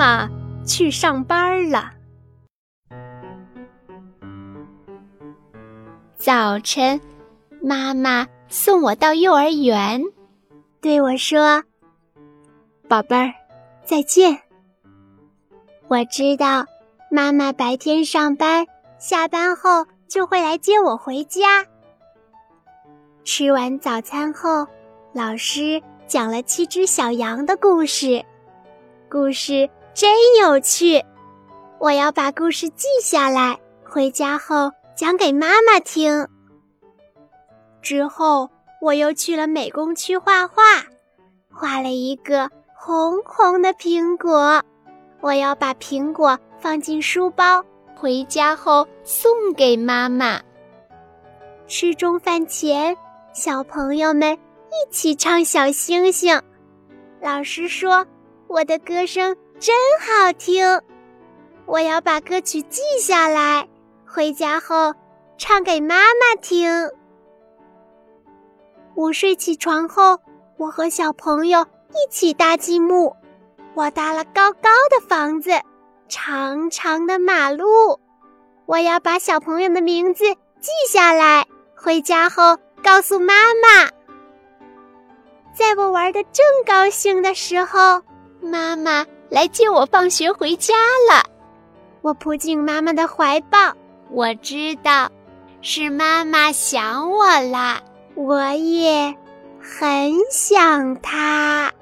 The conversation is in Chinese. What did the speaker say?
妈去上班了。早晨，妈妈送我到幼儿园，对我说：“宝贝儿，再见。”我知道，妈妈白天上班，下班后就会来接我回家。吃完早餐后，老师讲了《七只小羊》的故事，故事真有趣。我要把故事记下来，回家后讲给妈妈听。之后，我又去了美工区画画，画了一个红红的苹果。我要把苹果放进书包，回家后送给妈妈。吃中饭前，小朋友们一起唱《小星星》。老师说我的歌声真好听，我要把歌曲记下来，回家后唱给妈妈听。午睡起床后，我和小朋友一起搭积木。我搭了高高的房子，长长的马路。我要把小朋友的名字记下来，回家后告诉妈妈。在我玩的正高兴的时候，妈妈来接我放学回家了。我扑进妈妈的怀抱，我知道是妈妈想我了，我也很想她。